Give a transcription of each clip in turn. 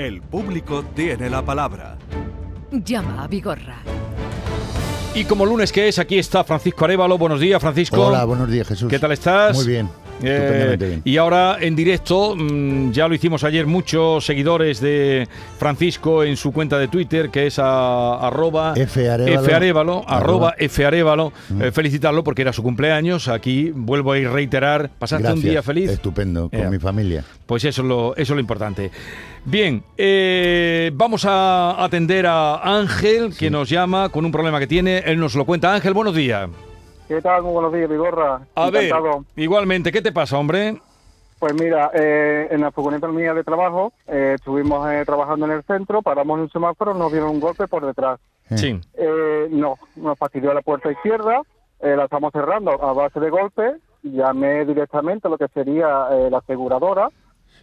El público tiene la palabra. Llama a Vigorra. Y como lunes que es, aquí está Francisco Arevalo. Buenos días, Francisco. Hola, buenos días, Jesús. ¿Qué tal estás? Muy bien. Eh, bien. y ahora en directo, mm, ya lo hicimos ayer, muchos seguidores de Francisco en su cuenta de Twitter, que es a, arroba Arroba. Farévalo. Eh, felicitarlo porque era su cumpleaños. Aquí vuelvo a reiterar. ¿Pasaste un día feliz? Estupendo, con Ya. mi familia. Pues eso es lo, eso es lo importante. Bien, eh, vamos a atender a Ángel, que nos llama con un problema que tiene. Él nos lo cuenta. Ángel, buenos días. ¿Qué tal? Muy buenos días, Vigorra. A ver, igualmente, ¿qué te pasa, hombre? Pues mira, eh, en la furgoneta mía de trabajo, eh, estuvimos eh, trabajando en el centro, paramos en un semáforo, nos dieron un golpe por detrás. Eh, Sí. Eh, no, nos fastidió la puerta izquierda, eh, la estamos cerrando a base de golpe, llamé directamente a lo que sería eh, la aseguradora,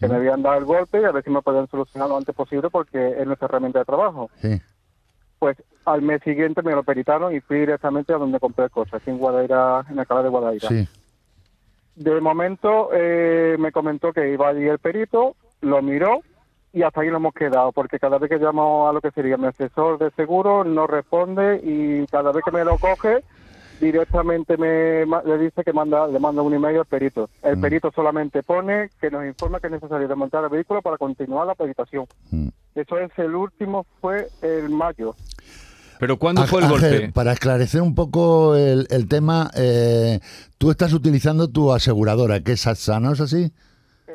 que me habían dado el golpe y a ver si me podían solucionar lo antes posible porque es nuestra herramienta de trabajo. Sí. Pues al mes siguiente me lo peritaron y fui directamente a donde compré coche, aquí en Guadaira, en la cala de Guadaira. Sí. De momento eh, me comentó que iba allí el perito, lo miró y hasta ahí lo hemos quedado, porque cada vez que llamo a lo que sería mi asesor de seguro no responde y cada vez que me lo coge directamente me le dice que manda le manda un email al perito. El Mm. perito solamente pone que nos informa que es necesario desmontar el vehículo para continuar la peritación. Mm. Eso es el último, fue el mayo. ¿Pero cuándo Ángel, fue el golpe? Ángel, para esclarecer un poco el, el tema, eh, tú estás utilizando tu aseguradora, que es AXA, ¿no es así?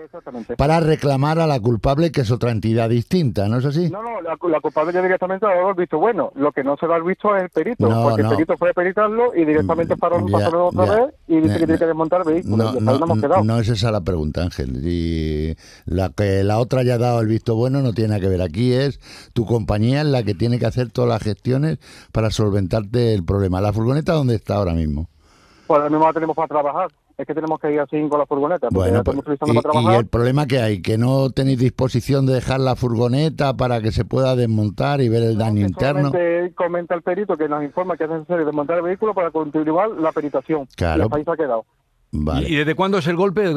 Exactamente. Para reclamar a la culpable, que es otra entidad distinta, ¿no es así? No, no, la, la culpable ya directamente ha dado el visto bueno. Lo que no se lo ha visto es el perito, No, porque no. el perito fue a peritarlo y directamente Mm, paró ya, pasó otra ya. vez y dice que tiene que desmontar el vehículo. No, no, no es esa la pregunta, Ángel. Y la que la otra haya dado el visto bueno no tiene nada que ver. Aquí es tu compañía es la que tiene que hacer todas las gestiones para solventarte el problema. ¿La furgoneta dónde está ahora mismo? Pues ahora mismo la tenemos para trabajar. Es que tenemos que ir así con la furgoneta, porque Bueno, la pues, estamos utilizando y, para y el problema que hay, que no tenéis disposición de dejar la furgoneta para que se pueda desmontar y ver el daño Que interno. comenta el perito que nos informa que es necesario desmontar el vehículo para continuar la peritación. Claro. Y ahí se ha quedado. Vale. ¿Y desde cuándo es el golpe?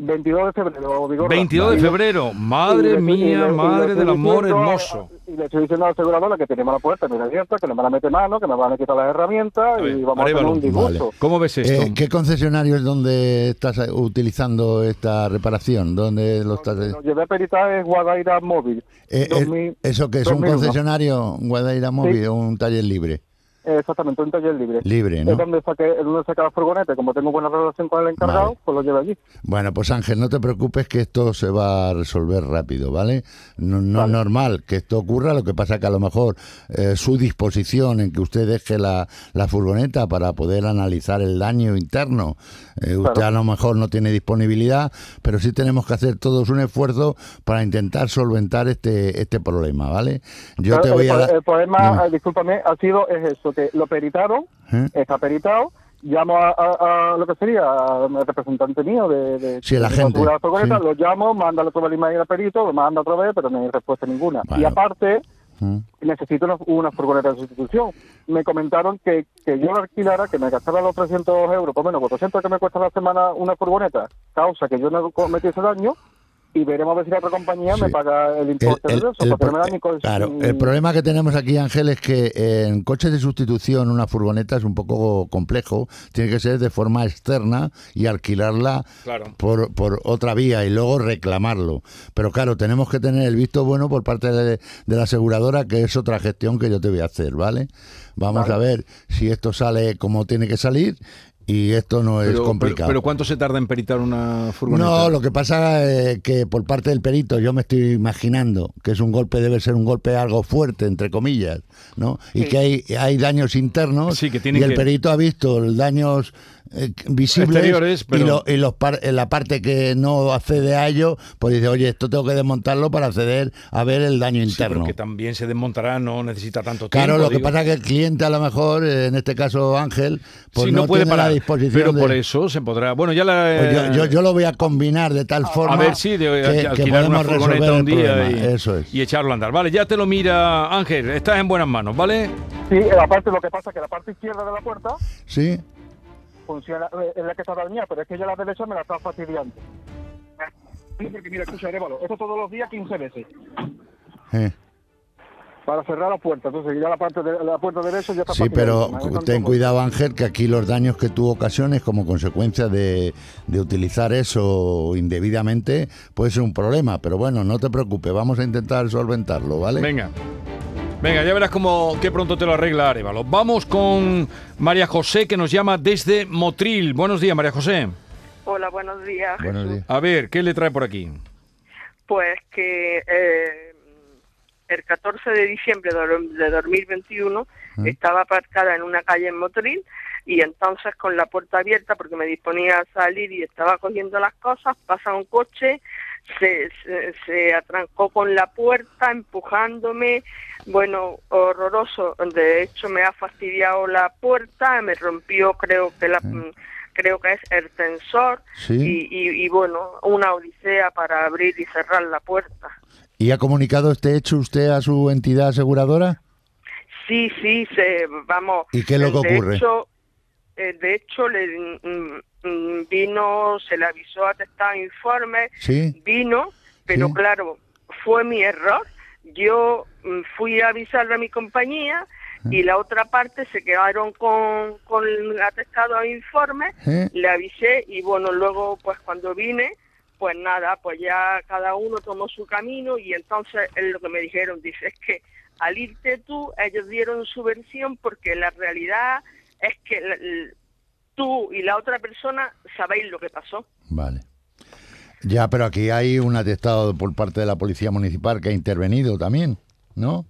22 de febrero, Vigorra. 22 de febrero. Madre le- mía, le- le madre del amor diciendo a- hermoso. Y le estoy diciendo a la aseguradora que tenemos la puerta bien abierta, que no me la mete mano, que me van a quitar las herramientas A ver, y vamos a tener Arévalo. un disgusto. Vale. ¿Cómo ves esto? Eh, ¿Qué concesionario es donde estás utilizando esta reparación? ¿Dónde lo estás? Lo llevé a peritar es Guadaira Móvil. Eh, eh, 2000 ¿Eso que es un 2001. concesionario, Guadaira Móvil, Sí. o un taller libre? Exactamente, un taller libre. Libre, ¿no? Es donde saqué, es donde saqué la furgoneta. Como tengo buena relación con el encargado, Vale. pues lo llevé allí. Bueno, pues Ángel, no te preocupes que esto se va a resolver rápido, ¿vale? No, no es normal que esto ocurra, lo que pasa que a lo mejor eh, su disposición en que usted deje la, la furgoneta para poder analizar el daño interno, eh, usted Claro. a lo mejor no tiene disponibilidad, pero sí tenemos que hacer todos un esfuerzo para intentar solventar este, este problema, ¿vale? Yo te el, voy a dar... el problema, Dime. discúlpame, ha sido es eso, lo peritaron, ¿Eh? está peritado, llamo a, a- a lo que sería al representante mío de, de Sí, el de agente, la sí. lo llamo, manda otra vez email al perito, lo manda otra vez, pero no hay respuesta ninguna. Y aparte, necesito una, una furgoneta de sustitución. Me comentaron que, que yo la alquilara, que me gastara los 300 euros, por menos 400 que me cuesta la semana una furgoneta, causa que yo no cometí ese daño, y veremos a ver si la otra compañía me paga el El- importe el- de eso, el porque no me da ni con- claro, el problema que tenemos aquí, Ángel, es que en coches de sustitución una furgoneta es un poco complejo. Tiene que ser de forma externa y alquilarla Claro. por, por otra vía y luego reclamarlo. Pero claro, tenemos que tener el visto bueno por parte de, de la aseguradora, que es otra gestión que yo te voy a hacer, ¿vale? Vamos Vale. a ver si esto sale como tiene que salir y esto no es complicado. pero- pero ¿cuánto se tarda en peritar una furgoneta? No, lo que pasa es que por parte del perito yo me estoy imaginando que es un golpe, debe ser un golpe algo fuerte, entre comillas, ¿no? Y Sí. que hay, hay daños internos Sí, que y el que- perito ha visto los daños eh, visibles Exteriores, pero- y, lo- y los par- en la parte que no accede a ello, pues dice, oye, esto tengo que desmontarlo para acceder a ver el daño interno. que también se desmontará, no necesita tanto tiempo. Claro, lo que pasa es que el cliente a lo mejor, eh, en este caso Ángel, pues Sí, no, no puede tiene parar. la disposición Pero de... por eso se podrá. Bueno, ya la. Pues yo, yo, yo lo voy a combinar de tal forma a ver si de, que, que una podemos resolver un día problema. y, Eso es. y echarlo a andar. Vale, ya te lo mira Ángel, estás en buenas manos, ¿vale? Sí, eh, aparte lo que pasa es que la parte izquierda de la puerta Sí, funciona, eh, es la que está dañada, pero es que ya la derecha me la está fastidiando. Porque mira, escucha, Arévalo, esto todos los días 15 veces. Eh. para cerrar la puerta. Entonces ya la parte de la puerta derecha ya está Sí, pero ten cuidado Ángel, que aquí los daños que tú ocasiones como consecuencia de, de utilizar eso indebidamente puede ser un problema. Pero bueno, no te preocupes, vamos a intentar solventarlo, ¿vale? Venga. Venga, ya verás cómo qué pronto te lo arregla Arevalo. Vamos con María José que nos llama desde Motril. Buenos días, María José. Hola, buenos días. Buenos días. A ver, ¿qué le trae por aquí? Pues que eh, el 14 de diciembre de do- de 2021 estaba aparcada en una calle en Motril y entonces con la puerta abierta porque me disponía a salir y estaba cogiendo las cosas, pasa un coche, se, se, se atrancó con la puerta empujándome, bueno, horroroso. De hecho me ha fastidiado la puerta, me rompió creo que la... mm, Creo que es el tensor Sí. y, y, y, bueno, una odisea para abrir y cerrar la puerta. ¿Y ha comunicado este hecho usted a su entidad aseguradora? Sí, sí, se, vamos. ¿Y qué es lo que de ocurre? Hecho, eh, de hecho, le mm, mm, vino, se le avisó atestado informe, Sí. vino, pero Sí. claro, fue mi error. Yo mm, fui a avisarle a mi compañía y la otra parte se quedaron con, con el atestado informe, ¿Eh? le avisé y bueno, luego pues cuando vine, pues nada, pues ya cada uno tomó su camino y entonces es lo que me dijeron, dice, es que al irte tú, ellos dieron su versión porque la realidad es que tú y la otra persona sabéis lo que pasó. Vale. Ya, pero aquí hay un atestado por parte de la Policía Municipal que ha intervenido también, ¿no?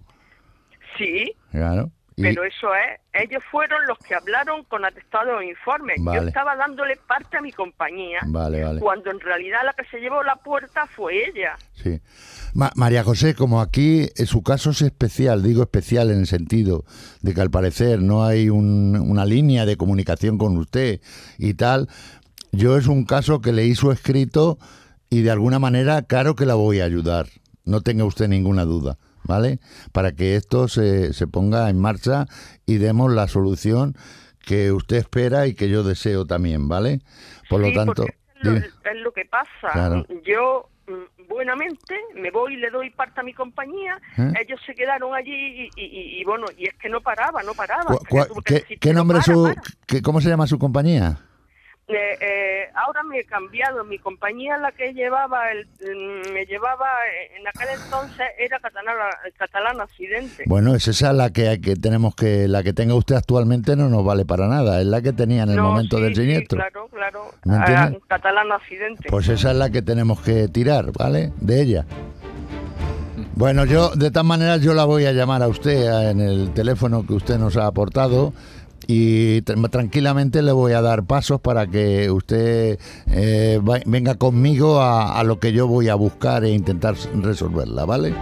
Sí, Claro. Y- pero eso es, ellos fueron los que hablaron con atestado e informe. Vale. Yo estaba dándole parte a mi compañía, Vale, vale. cuando en realidad la que se llevó la puerta fue ella. Sí. Ma- María José, como aquí eh, su caso es especial, digo especial en el sentido de que al parecer no hay un- una línea de comunicación con usted y tal, yo es un caso que leí su escrito y de alguna manera claro que la voy a ayudar, no tenga usted ninguna duda, ¿vale? Para que esto se, se ponga en marcha y demos la solución que usted espera y que yo deseo también, ¿vale? Por lo tanto... es lo, es lo que pasa. Claro. Yo mm, buenamente me voy y le doy parte a mi compañía. ¿Eh? Ellos se quedaron allí y, y- y- y bueno, y es que no paraba, no paraba. Que ¿Qué, "Pero nombre para, su, para". qué- cómo se llama su compañía? Eh, eh, ahora me he cambiado. Mi compañía, la que llevaba, el, mm, me llevaba eh, en aquel entonces era catalana, catalana accidente. Bueno, es esa la que, hay que tenemos que la que tenga usted actualmente no nos vale para nada, es la que tenía en el No, momento sí, del sí, siniestro. claro, claro. ¿Me Ah, catalana accidente. Pues esa es la que tenemos que tirar, ¿vale? De ella. Bueno, yo de todas maneras yo la voy a llamar a usted a- en el teléfono que usted nos ha aportado y tra- tranquilamente le voy a dar pasos para que usted eh, va- venga conmigo a, a lo que yo voy a buscar e intentar resolverla, ¿vale?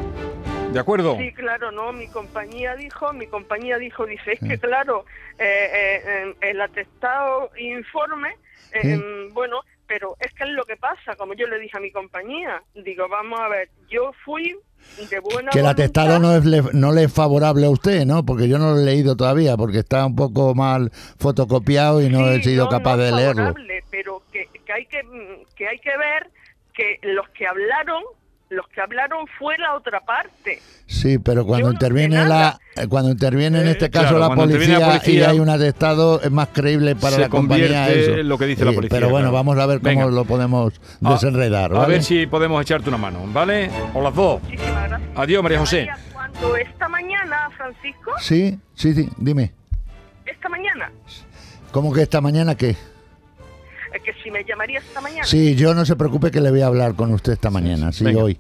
¿De acuerdo? Sí, claro, no, mi compañía dijo, mi compañía dijo, dice, es que claro, eh, eh, el atestado informe, eh, Sí. em, bueno, pero es que es lo que pasa, como yo le dije a mi compañía, digo, vamos a ver, yo fui Que el atestado no, es le- no le es favorable a usted, ¿no? Porque yo no lo he leído todavía, porque está un poco mal fotocopiado y no Sí, he sido no, capaz no de es leerlo. favorable, Pero que, que hay que, mm, que hay que ver que los que hablaron, los que hablaron fue la otra parte. Sí, pero cuando Yo no sé interviene la, cuando interviene en este caso claro, la, policía interviene la policía, y hay un atestado, es más creíble para se la compañía convierte eso. en lo que dice la policía, Pero bueno, claro. vamos a ver cómo Venga. lo podemos A- desenredar, A ¿vale? ver si podemos echarte una mano, ¿vale? O las dos. Muchísimas gracias. Adiós, María José. Cuando esta mañana, Francisco, Sí, sí, sí, dime. esta mañana, ¿Cómo que esta mañana qué? Que si me llamaría esta mañana. Sí, yo no se preocupe que le voy a hablar con usted esta mañana, sí, Venga. hoy.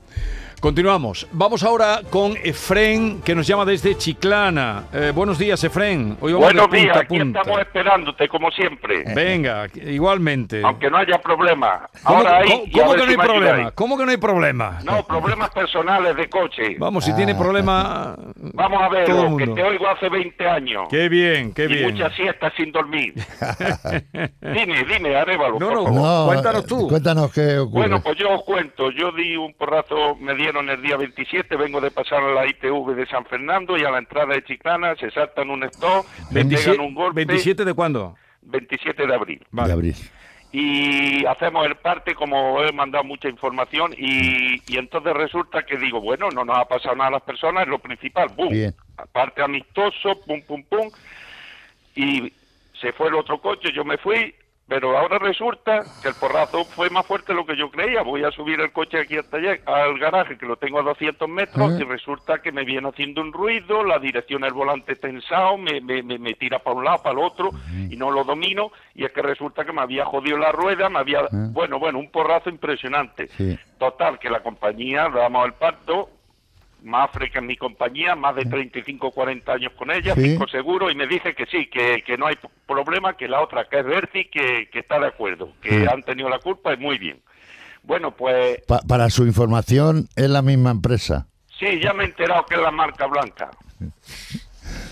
Continuamos. Vamos ahora con Efren, que nos llama desde Chiclana. Eh, buenos días, Efren. Hoy vamos de Buenos punta días, aquí punta. estamos esperándote como siempre, Venga, igualmente. aunque no haya problema. ¿Cómo, Ahora ahí, cómo- y que no hay problema? ¿Cómo que no hay problema? No, problemas personales de coche. Vamos, si tiene Ah. problema. Vamos a ver, todo el que te oigo hace 20 años. Qué bien, qué y bien. muchas siestas sin dormir. dime, dime, Arevalo, No, no, cuéntanos eh, tú. Cuéntanos qué ocurre. Bueno, pues yo os cuento. Yo di un porrazo, me dieron el día 27, vengo de pasar a la ITV de San Fernando y a la entrada de Chiclana se saltan un stop, me 27, pegan un golpe. 27 de cuándo? 27 de abril. Vale. De abril. y hacemos el parte como he mandado mucha información y, y entonces resulta que digo, bueno, no nos ha pasado nada a las personas, es lo principal, boom, Bien. aparte amistoso, pum, pum, pum, y se fue el otro coche, yo me fui, pero ahora resulta que el porrazo fue más fuerte de lo que yo creía. Voy a subir el coche aquí al taller, al garaje, que lo tengo a 200 metros, y resulta que me viene haciendo un ruido, la dirección del volante tensado, me, me, me, me tira para un lado, para el otro, y no lo domino, y es que resulta que me había jodido la rueda, me había... Bueno, bueno, un porrazo impresionante. Sí. Total, que la compañía, damos el pacto, Mafre, que es mi compañía, más de 35 40 años con ella, Sí. cinco seguros, y me dice que sí, que, que no hay problema, que la otra, que es Berti, que, que está de acuerdo, que Sí. han tenido la culpa y muy bien. Bueno, pues Pa- para su información, es la misma empresa. sí, ya me he enterado que es la marca blanca.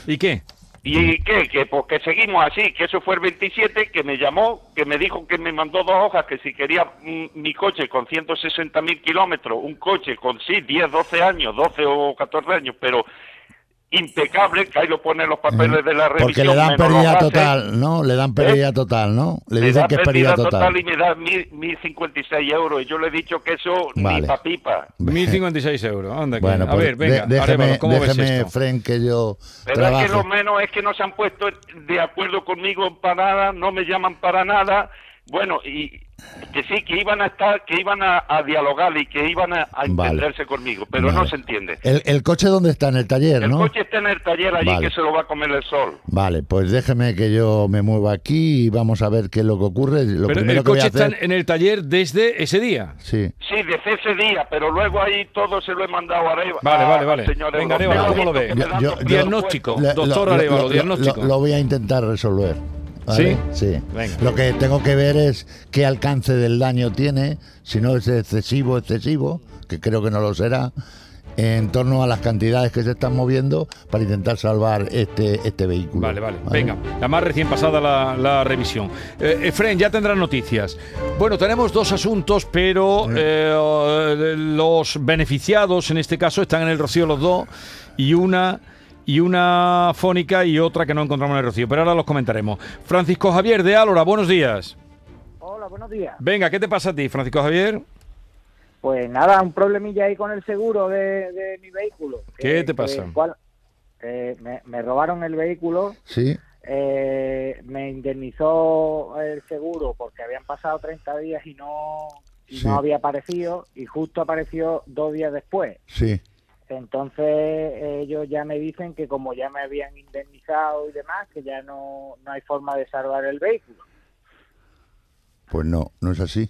¿Y qué? ¿Y qué? Que pues seguimos así, que eso fue el 27, que me llamó, que me dijo que me mandó dos hojas, que si quería mm, mi coche con 160 mil kilómetros, un coche con sí, 10, 12 años, 12 o 14 años, pero impecable, que ahí lo ponen los papeles de la revisión. Porque le dan pérdida total, ¿no? Le dan pérdida total, ¿no? Le Me dicen que es pérdida total. y me da mil, 1.056 euros. Y yo le he dicho que eso Vale. ni pa' pipa. 1.056 euros. Anda, Bueno, a pues ver, venga, déjeme, ¿cómo ves déjeme esto? Fren, que yo Pero es que lo menos es que no se han puesto de acuerdo conmigo para nada, no me llaman para nada. Bueno, y que sí, que iban a estar, que iban a, a dialogar y que iban a, a Vale. entenderse conmigo, pero no se entiende. El, el coche dónde está en el taller, El ¿no? coche está en el taller allí Vale. que se lo va a comer el sol. Vale, pues déjeme que yo me mueva aquí y vamos a ver qué es lo que ocurre. Lo Pero primero el que voy a coche está hacer, en el taller desde ese día. sí. Sí, desde ese día, pero luego ahí todo se lo he mandado a Areva. Vale, vale, al vale. señor Venga. Arévalo, ¿cómo lo ve? Yo- yo- Diagnóstico. Doctor lo- Arévalo, lo- diagnóstico. Lo, lo voy a intentar resolver. ¿Vale? Sí. Venga. Lo que tengo que ver es qué alcance del daño tiene, si no es excesivo, excesivo, que creo que no lo será, en torno a las cantidades que se están moviendo para intentar salvar este, este vehículo. Vale, vale. Venga, la más recién pasada la, la revisión. Eh, Efren, ya tendrán noticias. Bueno, tenemos dos asuntos, pero eh, los beneficiados en este caso están en el Rocío los dos y una y una fónica y otra que no encontramos en el Rocío. Pero ahora los comentaremos. Francisco Javier de Álora, buenos días. Hola, buenos días. Venga, ¿qué te pasa a ti, Francisco Javier? Pues nada, un problemilla ahí con el seguro de, de mi vehículo. ¿Qué te pasa? cual- eh, me, me robaron el vehículo, Sí, eh, me indemnizó el seguro porque habían pasado 30 días y no, y Sí. no había aparecido y justo apareció dos días después. sí. Entonces ellos ya me dicen que como ya me habían indemnizado y demás, que ya no, no hay forma de salvar el vehículo. Pues no, no es así.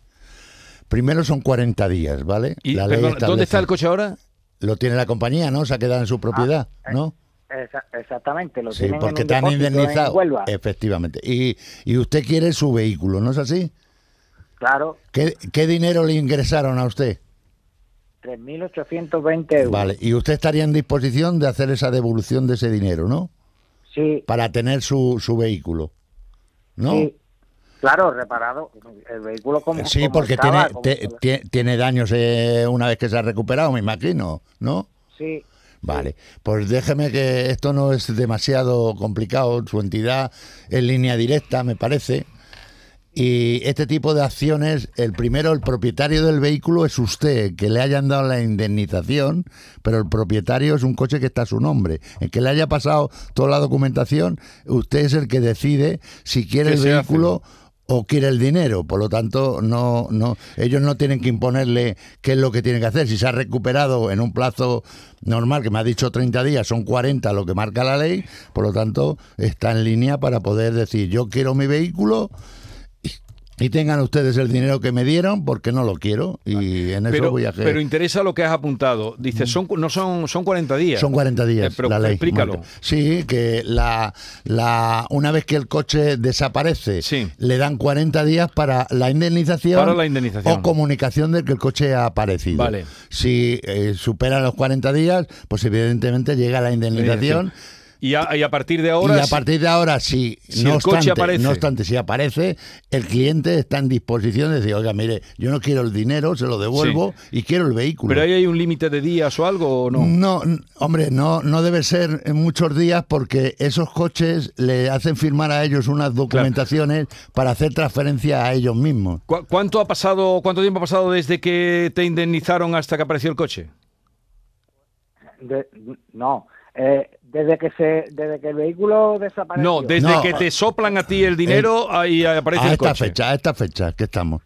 Primero son 40 días, ¿vale? Y, La ley perdón, ¿Dónde está el coche ahora? Lo tiene la compañía, ¿no? Se ha quedado en su propiedad, eh, ¿no? Esa- exactamente, lo Sí, tienen porque en un te han indemnizado. Huelva. Efectivamente. Y, y usted quiere su vehículo, ¿no es así? Claro, ¿Qué, qué dinero le ingresaron a usted? 3.820 euros. Vale, y usted estaría en disposición de hacer esa devolución de ese dinero, ¿no? Sí, Para tener su, su vehículo, ¿no? sí. Claro, reparado. El vehículo como Sí, como porque estaba, tiene, como te- tiene daños eh, una vez que se ha recuperado, me imagino, ¿no? Sí, Vale, pues déjeme que esto no es demasiado complicado, su entidad en línea directa, me parece. Y este tipo de acciones, el primero, el propietario del vehículo es usted, que le hayan dado la indemnización, pero el propietario es un coche que está a su nombre. El que le haya pasado toda la documentación, usted es el que decide si quiere ¿Qué el hace? vehículo o quiere el dinero. Por lo tanto, no, no, ellos no tienen que imponerle qué es lo que tiene que hacer. Si se ha recuperado en un plazo normal, que me ha dicho 30 días, son 40 lo que marca la ley, por lo tanto, está en línea para poder decir, yo quiero mi vehículo y, tengan ustedes el dinero que me dieron porque no lo quiero y en eso Pero, voy a hacer. pero interesa lo que has apuntado. Dices, son, no son, son 40 días. Son 40 días Eh, pero la ley. explícalo. Sí, que la, la una vez que el coche desaparece, Sí. le dan 40 días para la indemnización, Para la indemnización. o comunicación de que el coche ha aparecido. Vale. Si eh, supera los 40 días, pues evidentemente llega la indemnización. Y a, y a partir de ahora... y a partir de ahora, si, si no, el coche aparece. no obstante, si aparece, el cliente está en disposición de decir, oiga, mire, yo no quiero el dinero, se lo devuelvo y quiero el vehículo. ¿Pero ahí hay un límite de días o algo o no? No, hombre, no, no debe ser en muchos días porque esos coches le hacen firmar a ellos unas documentaciones para hacer transferencia a ellos mismos. ¿Cu- ¿Cuánto ha pasado, cuánto tiempo ha pasado desde que te indemnizaron hasta que apareció el coche? De- no, eh, desde que se, desde que el vehículo desapareció. No, desde No. que te soplan a ti el dinero, ahí aparece A el esta coche. fecha, a esta fecha que estamos.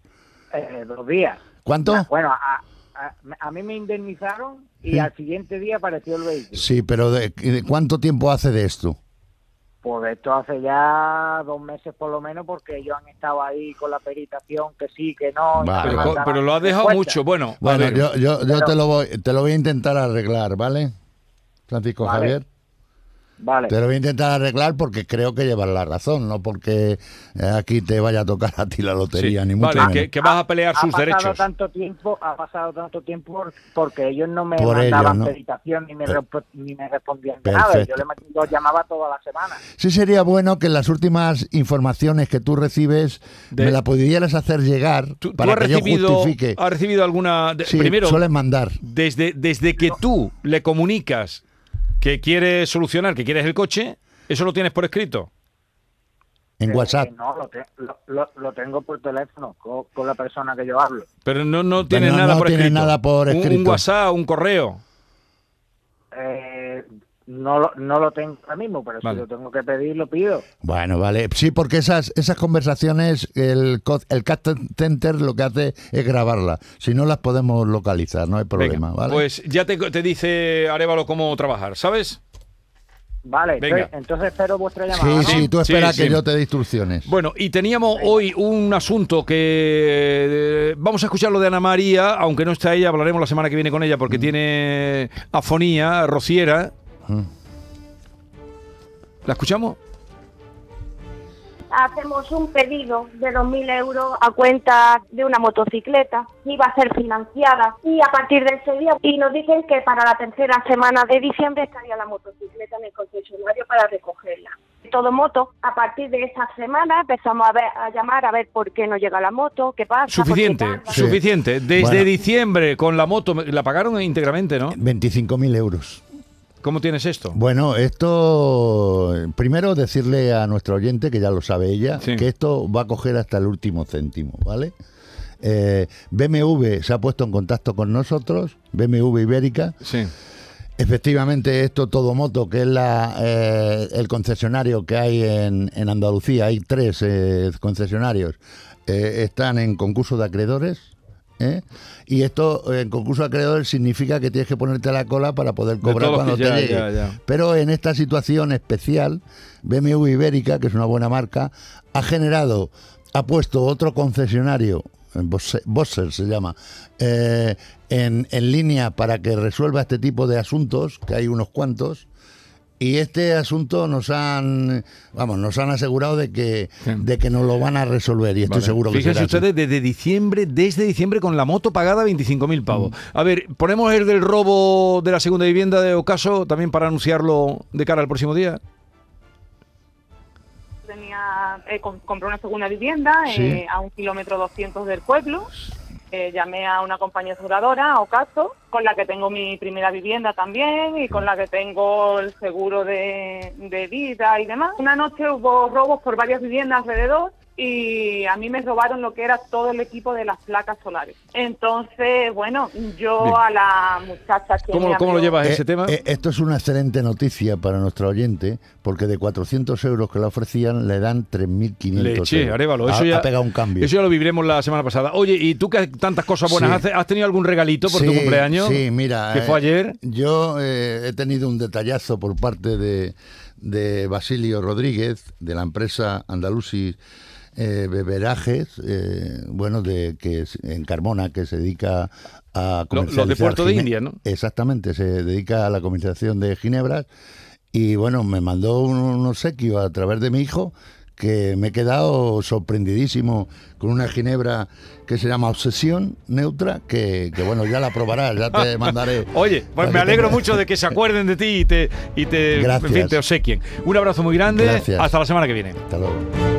eh, dos días. ¿Cuánto? Bueno, a, a- a mí me indemnizaron y Sí. al siguiente día apareció el vehículo. Sí, pero de, de ¿cuánto tiempo hace de esto? Pues esto hace ya dos meses por lo menos porque ellos han estado ahí con la peritación, que sí, que no. Vale. Pero, lo has dejado respuesta. mucho. Bueno, Bueno, yo, yo, yo Pero- te, lo voy, te lo voy a intentar arreglar, ¿vale? Francisco Vale. Javier. Vale. Te lo voy a intentar arreglar porque creo que llevas la razón, no porque eh, aquí te vaya a tocar a ti la lotería, sí. ni mucho Vale, menos. que, que vas a pelear ha sus pasado derechos. tanto tiempo, ha pasado tanto tiempo por- porque ellos no me Por ellos, mandaban ¿no? peritación ni me, Per- respo- ni me respondían de nada. Perfecto. Yo le- los llamaba toda la semana. Sí sería bueno que las últimas informaciones que tú recibes De- me la pudieras hacer llegar ¿Tú, para has, que yo recibido, justifique. has recibido alguna... de- Sí, primero, suelen mandar. desde, desde que tú le comunicas que quieres solucionar, que quieres el coche, eso lo tienes por escrito. En Eh, WhatsApp. No, lo, te- lo, lo- lo tengo por teléfono con, con la persona que yo hablo. Pero no, no tienes no- nada no por tienes escrito. nada por Un- Un, escrito. WhatsApp, un correo. Eh, no, lo, no lo tengo ahora mismo, pero Vale. si lo tengo que pedir, lo pido. Bueno, vale. Sí, porque esas, esas conversaciones, el, co- el Cat Center lo que hace es grabarlas. Si no las podemos localizar, no hay problema, Venga, ¿vale? Pues ya te, te dice Arevalo cómo trabajar, ¿sabes? Vale, Venga. entonces, entonces espero vuestra sí, llamada. ¿no? sí, tú Sí, espera sí. que yo te dé instrucciones. Bueno, y teníamos hoy un asunto que eh, vamos a escucharlo de Ana María, aunque no está ella, hablaremos la semana que viene con ella porque tiene afonía rociera. ¿La escuchamos? hacemos un pedido de 2.000 euros a cuenta de una motocicleta, iba a ser financiada y a partir de ese día y nos dicen que para la tercera semana de diciembre estaría la motocicleta en el concesionario para recogerla. Todo moto, a partir de esa semana empezamos a, ver, a llamar a ver por qué no llega la moto, qué pasa. por qué Suficiente. Sí. suficiente. Desde Bueno. diciembre con la moto, la pagaron íntegramente, ¿no? 25.000 euros. ¿Cómo tienes esto? Bueno, esto, primero decirle a nuestro oyente, que ya lo sabe ella, Sí. que esto va a coger hasta el último céntimo, ¿vale? Eh, BMW se ha puesto en contacto con nosotros, BMW Ibérica. Sí. Efectivamente, esto Todo Moto, que es la, eh, el concesionario que hay en, en Andalucía, hay tres eh, concesionarios, eh, están en concurso de acreedores. ¿Eh? Y esto eh, en concurso de acreedores significa que tienes que ponerte a la cola para poder cobrar cuando te llegue. ya, ya. Pero en esta situación especial, BMW Ibérica, que es una buena marca, ha generado, ha puesto otro concesionario, Bosser se llama, eh, en, en línea para que resuelva este tipo de asuntos, que hay unos cuantos. Y este asunto nos han, vamos, nos han asegurado de que, Sí. de que nos lo van a resolver y estoy Vale. seguro que Fíjense será así. ustedes, desde diciembre, desde diciembre con la moto pagada 25.000 Mm. pavos. A ver, ponemos el del robo de la segunda vivienda de Ocaso también para anunciarlo de cara al próximo día. tenía eh, com- compré una segunda vivienda Sí. eh, a un kilómetro 200 del pueblo. Eh, llamé a una compañía aseguradora, a Ocaso, con la que tengo mi primera vivienda también y con la que tengo el seguro de, de vida y demás. Una noche hubo robos por varias viviendas alrededor y a mí me robaron lo que era todo el equipo de las placas solares. Entonces, bueno, yo Bien. a la muchacha que ¿Cómo, me cómo lo llevas Eh, ese tema? eh, esto es una excelente noticia para nuestro oyente, porque de 400 euros que le ofrecían, le dan 3.500 Leche, euros. Arevalo, eso ha, ya, ha pegado un cambio. Eso ya lo viviremos la semana pasada. Oye, ¿y tú que tantas cosas buenas Sí. haces? ¿Has tenido algún regalito por tu Sí, cumpleaños? Sí, mira. Que eh, fue ayer. Yo eh, he tenido un detallazo por parte de, de Basilio Rodríguez, de la empresa Andalusis eh, Beberajes, eh, bueno, de que es en Carmona, que se dedica a Lo- los de comercializar Puerto de India, ¿no? Exactamente, se dedica a la comercialización de ginebras y bueno, me mandó un, un obsequio a través de mi hijo que me he quedado sorprendidísimo con una ginebra que se llama Obsesión Neutra, que, que bueno, ya la probarás, ya te mandaré. Oye, pues me alegro mucho de que se acuerden de ti y te, y te, en fin, te obsequien. Un abrazo muy grande. Gracias. Hasta la semana que viene. Hasta luego.